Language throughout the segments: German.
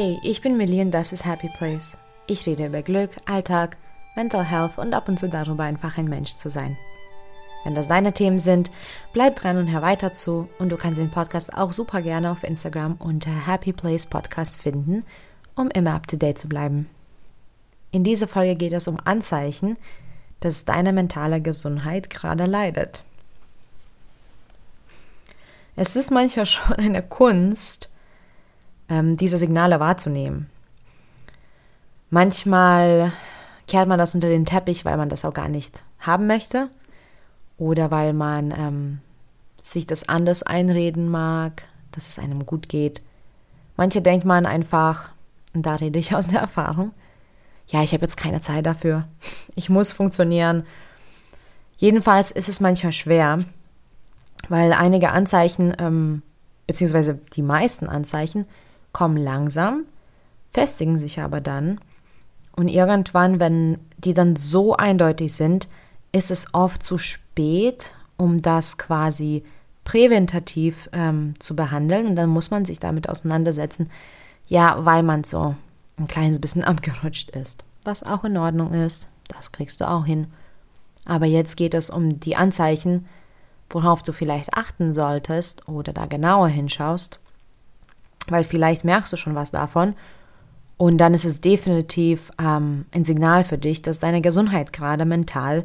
Hey, ich bin Millie und das ist Happy Place. Ich rede über Glück, Alltag, Mental Health und ab und zu darüber, einfach ein Mensch zu sein. Wenn das deine Themen sind, bleib dran und hör weiter zu und du kannst den Podcast auch super gerne auf Instagram unter Happy Place Podcast finden, um immer up to date zu bleiben. In dieser Folge geht es um Anzeichen, dass deine mentale Gesundheit gerade leidet. Es ist manchmal schon eine Kunst, ähm, diese Signale wahrzunehmen. Manchmal kehrt man das unter den Teppich, weil man das auch gar nicht haben möchte oder weil man ähm, sich das anders einreden mag, dass es einem gut geht. Manche denkt man einfach, und da rede ich aus der Erfahrung, ja, ich habe jetzt keine Zeit dafür. Ich muss funktionieren. Jedenfalls ist es manchmal schwer, weil einige Anzeichen, ähm, beziehungsweise die meisten Anzeichen, kommen langsam, festigen sich aber dann. Und irgendwann, wenn die dann so eindeutig sind, ist es oft zu spät, um das quasi präventativ ähm, zu behandeln. Und dann muss man sich damit auseinandersetzen, ja, weil man so ein kleines bisschen abgerutscht ist. Was auch in Ordnung ist, das kriegst du auch hin. Aber jetzt geht es um die Anzeichen, worauf du vielleicht achten solltest oder da genauer hinschaust weil vielleicht merkst du schon was davon. Und dann ist es definitiv ähm, ein Signal für dich, dass deine Gesundheit gerade mental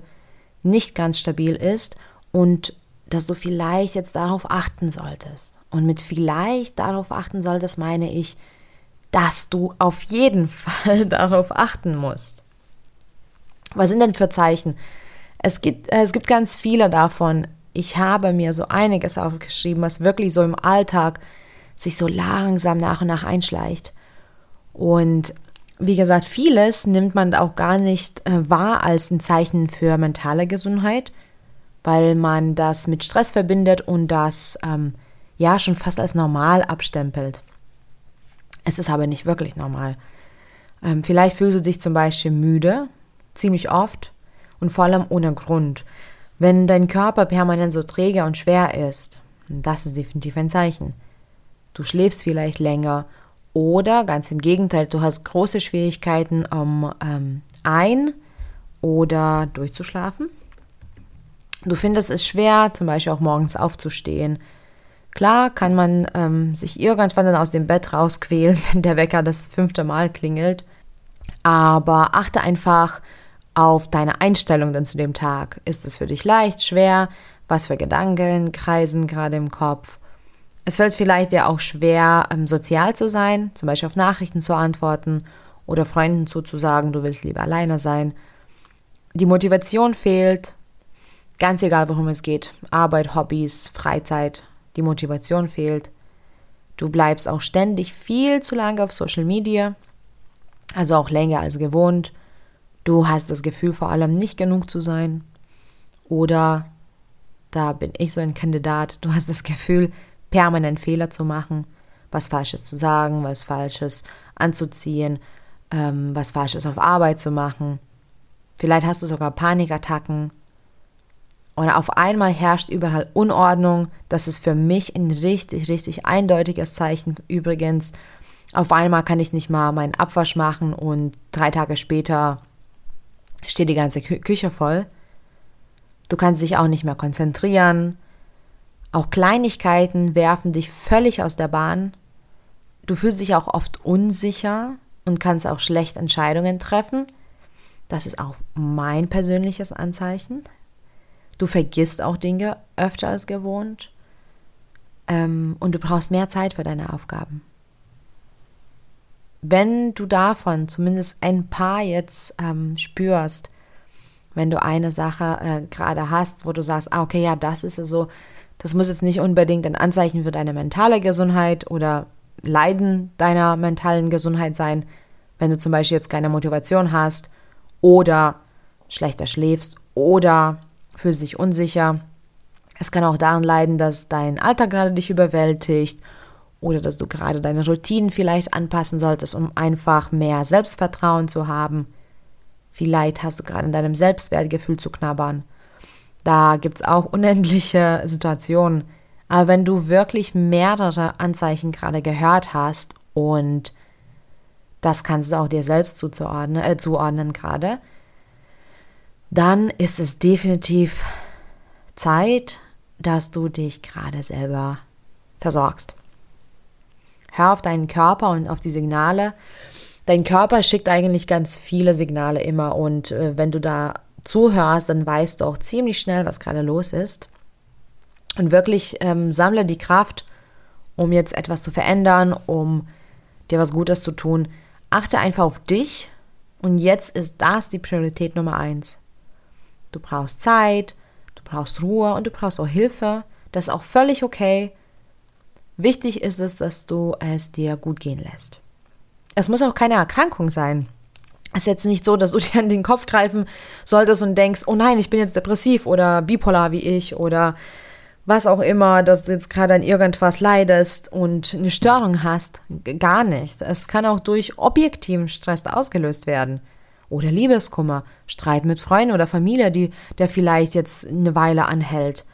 nicht ganz stabil ist und dass du vielleicht jetzt darauf achten solltest. Und mit vielleicht darauf achten solltest, meine ich, dass du auf jeden Fall darauf achten musst. Was sind denn für Zeichen? Es gibt, es gibt ganz viele davon. Ich habe mir so einiges aufgeschrieben, was wirklich so im Alltag sich so langsam nach und nach einschleicht. Und wie gesagt, vieles nimmt man auch gar nicht äh, wahr als ein Zeichen für mentale Gesundheit, weil man das mit Stress verbindet und das ähm, ja schon fast als normal abstempelt. Es ist aber nicht wirklich normal. Ähm, vielleicht fühlst du dich zum Beispiel müde, ziemlich oft und vor allem ohne Grund. Wenn dein Körper permanent so träge und schwer ist, das ist definitiv ein Zeichen du schläfst vielleicht länger oder ganz im Gegenteil, du hast große Schwierigkeiten, um ähm, ein- oder durchzuschlafen. Du findest es schwer, zum Beispiel auch morgens aufzustehen. Klar kann man ähm, sich irgendwann dann aus dem Bett rausquälen, wenn der Wecker das fünfte Mal klingelt. Aber achte einfach auf deine Einstellung dann zu dem Tag. Ist es für dich leicht, schwer? Was für Gedanken kreisen gerade im Kopf? Es fällt vielleicht dir auch schwer, ähm, sozial zu sein, zum Beispiel auf Nachrichten zu antworten oder Freunden zuzusagen, du willst lieber alleine sein. Die Motivation fehlt, ganz egal worum es geht. Arbeit, Hobbys, Freizeit, die Motivation fehlt. Du bleibst auch ständig viel zu lange auf Social Media, also auch länger als gewohnt. Du hast das Gefühl, vor allem nicht genug zu sein. Oder, da bin ich so ein Kandidat, du hast das Gefühl, permanent Fehler zu machen, was Falsches zu sagen, was Falsches anzuziehen, ähm, was Falsches auf Arbeit zu machen. Vielleicht hast du sogar Panikattacken. Und auf einmal herrscht überall Unordnung. Das ist für mich ein richtig, richtig eindeutiges Zeichen. Übrigens, auf einmal kann ich nicht mal meinen Abwasch machen und drei Tage später steht die ganze Kü Küche voll. Du kannst dich auch nicht mehr konzentrieren. Auch Kleinigkeiten werfen dich völlig aus der Bahn. Du fühlst dich auch oft unsicher und kannst auch schlecht Entscheidungen treffen. Das ist auch mein persönliches Anzeichen. Du vergisst auch Dinge öfter als gewohnt. Ähm, und du brauchst mehr Zeit für deine Aufgaben. Wenn du davon zumindest ein paar jetzt ähm, spürst, wenn du eine Sache äh, gerade hast, wo du sagst, ah, okay, ja, das ist so, das muss jetzt nicht unbedingt ein Anzeichen für deine mentale Gesundheit oder Leiden deiner mentalen Gesundheit sein, wenn du zum Beispiel jetzt keine Motivation hast oder schlechter schläfst oder fühlst dich unsicher. Es kann auch daran leiden, dass dein Alltag gerade dich überwältigt oder dass du gerade deine Routinen vielleicht anpassen solltest, um einfach mehr Selbstvertrauen zu haben. Vielleicht hast du gerade in deinem Selbstwertgefühl zu knabbern da gibt es auch unendliche Situationen. Aber wenn du wirklich mehrere Anzeichen gerade gehört hast und das kannst du auch dir selbst zuzuordnen, äh, zuordnen gerade, dann ist es definitiv Zeit, dass du dich gerade selber versorgst. Hör auf deinen Körper und auf die Signale. Dein Körper schickt eigentlich ganz viele Signale immer und äh, wenn du da zuhörst, dann weißt du auch ziemlich schnell, was gerade los ist. Und wirklich ähm, sammle die Kraft, um jetzt etwas zu verändern, um dir was Gutes zu tun. Achte einfach auf dich und jetzt ist das die Priorität Nummer eins. Du brauchst Zeit, du brauchst Ruhe und du brauchst auch Hilfe. Das ist auch völlig okay. Wichtig ist es, dass du es dir gut gehen lässt. Es muss auch keine Erkrankung sein. Ist jetzt nicht so, dass du dir an den Kopf greifen solltest und denkst, oh nein, ich bin jetzt depressiv oder bipolar wie ich oder was auch immer, dass du jetzt gerade an irgendwas leidest und eine Störung hast. Gar nicht. Es kann auch durch objektiven Stress ausgelöst werden oder Liebeskummer, Streit mit Freunden oder Familie, die, der vielleicht jetzt eine Weile anhält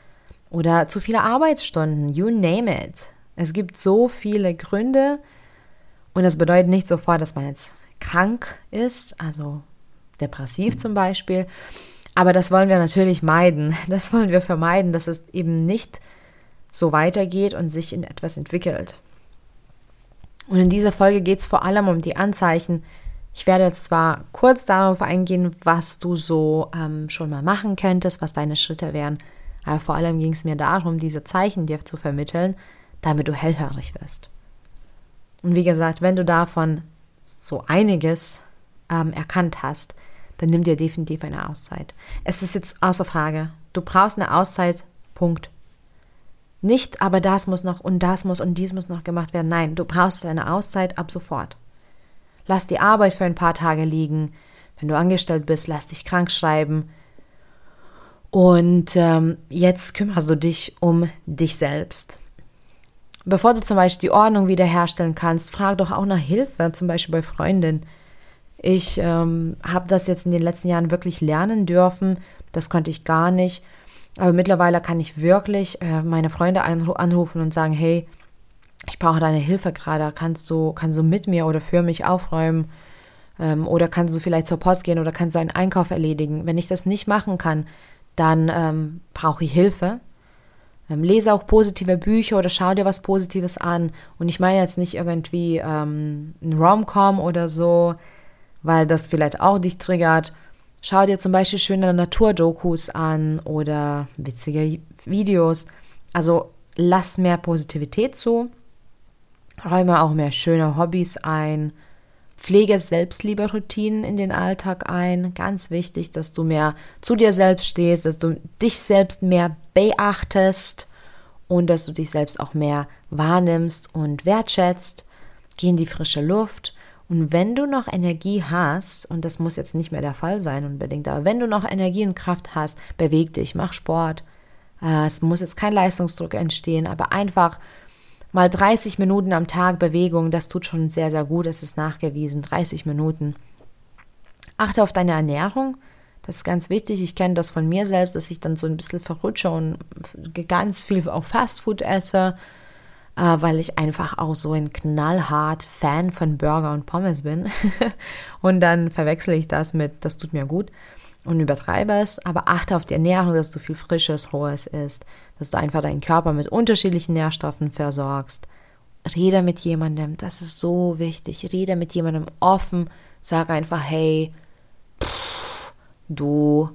oder zu viele Arbeitsstunden, you name it. Es gibt so viele Gründe und das bedeutet nicht sofort, dass man jetzt krank ist, also depressiv zum Beispiel. Aber das wollen wir natürlich meiden. Das wollen wir vermeiden, dass es eben nicht so weitergeht und sich in etwas entwickelt. Und in dieser Folge geht es vor allem um die Anzeichen, ich werde jetzt zwar kurz darauf eingehen, was du so ähm, schon mal machen könntest, was deine Schritte wären, aber vor allem ging es mir darum, diese Zeichen dir zu vermitteln, damit du hellhörig wirst. Und wie gesagt, wenn du davon so einiges ähm, erkannt hast, dann nimm dir definitiv eine Auszeit. Es ist jetzt außer Frage. Du brauchst eine Auszeit, Punkt. Nicht, aber das muss noch und das muss und dies muss noch gemacht werden. Nein, du brauchst eine Auszeit ab sofort. Lass die Arbeit für ein paar Tage liegen. Wenn du angestellt bist, lass dich krank schreiben. Und ähm, jetzt kümmerst du dich um dich selbst. Bevor du zum Beispiel die Ordnung wiederherstellen kannst, frag doch auch nach Hilfe, zum Beispiel bei Freundinnen. Ich ähm, habe das jetzt in den letzten Jahren wirklich lernen dürfen. Das konnte ich gar nicht. Aber mittlerweile kann ich wirklich äh, meine Freunde anrufen und sagen, hey, ich brauche deine Hilfe gerade, kannst du, kannst du mit mir oder für mich aufräumen ähm, oder kannst du vielleicht zur Post gehen oder kannst du einen Einkauf erledigen. Wenn ich das nicht machen kann, dann ähm, brauche ich Hilfe. Ähm, lese auch positive Bücher oder schau dir was Positives an. Und ich meine jetzt nicht irgendwie ähm, ein Rom-Com oder so, weil das vielleicht auch dich triggert. Schau dir zum Beispiel schöne Naturdokus an oder witzige Videos. Also lass mehr Positivität zu räume auch mehr schöne Hobbys ein, pflege Selbstliebe-Routinen in den Alltag ein. Ganz wichtig, dass du mehr zu dir selbst stehst, dass du dich selbst mehr beachtest und dass du dich selbst auch mehr wahrnimmst und wertschätzt. Geh in die frische Luft. Und wenn du noch Energie hast, und das muss jetzt nicht mehr der Fall sein unbedingt, aber wenn du noch Energie und Kraft hast, beweg dich, mach Sport. Äh, es muss jetzt kein Leistungsdruck entstehen, aber einfach mal 30 Minuten am Tag Bewegung, das tut schon sehr, sehr gut, es ist nachgewiesen, 30 Minuten. Achte auf deine Ernährung, das ist ganz wichtig. Ich kenne das von mir selbst, dass ich dann so ein bisschen verrutsche und ganz viel auch Fastfood esse, äh, weil ich einfach auch so ein knallhart Fan von Burger und Pommes bin. und dann verwechsel ich das mit, das tut mir gut und übertreibe es, aber achte auf die Ernährung, dass du viel Frisches, Rohes isst, dass du einfach deinen Körper mit unterschiedlichen Nährstoffen versorgst. Rede mit jemandem, das ist so wichtig. Rede mit jemandem offen, sag einfach, hey, pff, du,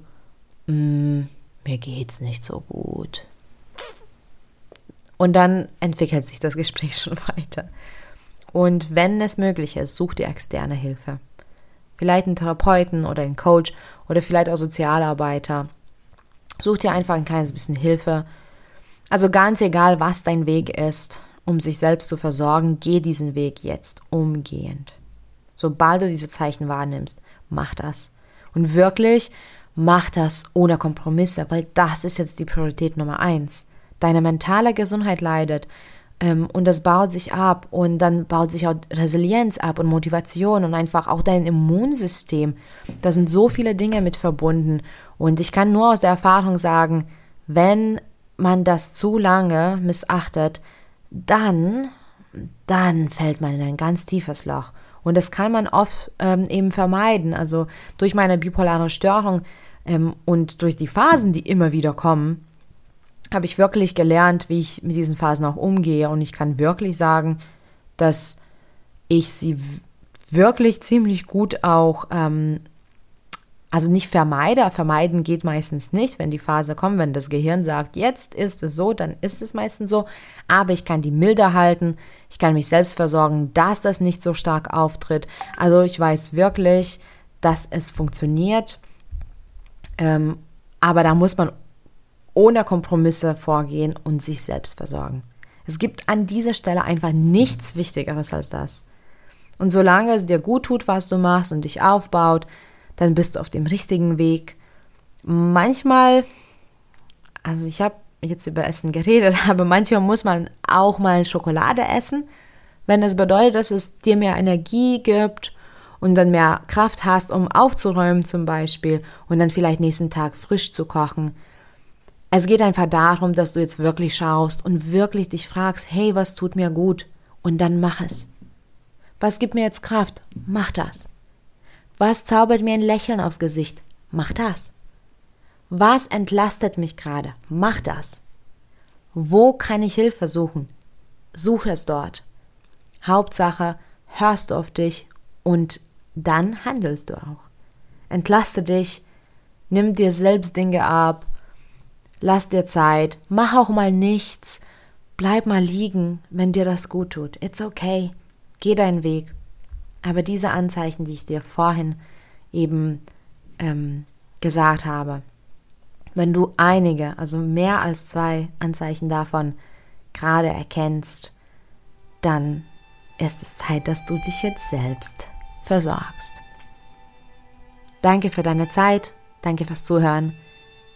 mh, mm, mir geht's nicht so gut. Und dann entwickelt sich das Gespräch schon weiter. Und wenn es möglich ist, such dir externe Hilfe. Vielleicht einen Therapeuten oder einen Coach oder vielleicht auch Sozialarbeiter. Such dir einfach ein kleines bisschen Hilfe. Also ganz egal, was dein Weg ist, um sich selbst zu versorgen, geh diesen Weg jetzt umgehend. Sobald du diese Zeichen wahrnimmst, mach das. Und wirklich, mach das ohne Kompromisse, weil das ist jetzt die Priorität Nummer eins. Deine mentale Gesundheit leidet, und das baut sich ab und dann baut sich auch Resilienz ab und Motivation und einfach auch dein Immunsystem. Da sind so viele Dinge mit verbunden. Und ich kann nur aus der Erfahrung sagen, wenn man das zu lange missachtet, dann, dann fällt man in ein ganz tiefes Loch. Und das kann man oft ähm, eben vermeiden. Also durch meine bipolare Störung ähm, und durch die Phasen, die immer wieder kommen, habe ich wirklich gelernt, wie ich mit diesen Phasen auch umgehe. Und ich kann wirklich sagen, dass ich sie wirklich ziemlich gut auch ähm, also nicht vermeide, vermeiden geht meistens nicht, wenn die Phase kommt, wenn das Gehirn sagt, jetzt ist es so, dann ist es meistens so, aber ich kann die milder halten, ich kann mich selbst versorgen, dass das nicht so stark auftritt. Also ich weiß wirklich, dass es funktioniert, ähm, aber da muss man ohne Kompromisse vorgehen und sich selbst versorgen. Es gibt an dieser Stelle einfach nichts Wichtigeres als das. Und solange es dir gut tut, was du machst und dich aufbaut, dann bist du auf dem richtigen Weg. Manchmal, also ich habe jetzt über Essen geredet, aber manchmal muss man auch mal Schokolade essen, wenn es bedeutet, dass es dir mehr Energie gibt und dann mehr Kraft hast, um aufzuräumen zum Beispiel und dann vielleicht nächsten Tag frisch zu kochen. Es geht einfach darum, dass du jetzt wirklich schaust und wirklich dich fragst, hey, was tut mir gut? Und dann mach es. Was gibt mir jetzt Kraft? Mach das. Was zaubert mir ein Lächeln aufs Gesicht? Mach das. Was entlastet mich gerade? Mach das. Wo kann ich Hilfe suchen? Such es dort. Hauptsache, hörst du auf dich und dann handelst du auch. Entlaste dich, nimm dir selbst Dinge ab, lass dir Zeit, mach auch mal nichts, bleib mal liegen, wenn dir das gut tut. It's okay. Geh deinen Weg. Aber diese Anzeichen, die ich dir vorhin eben ähm, gesagt habe, wenn du einige, also mehr als zwei Anzeichen davon gerade erkennst, dann ist es Zeit, dass du dich jetzt selbst versorgst. Danke für deine Zeit, danke fürs Zuhören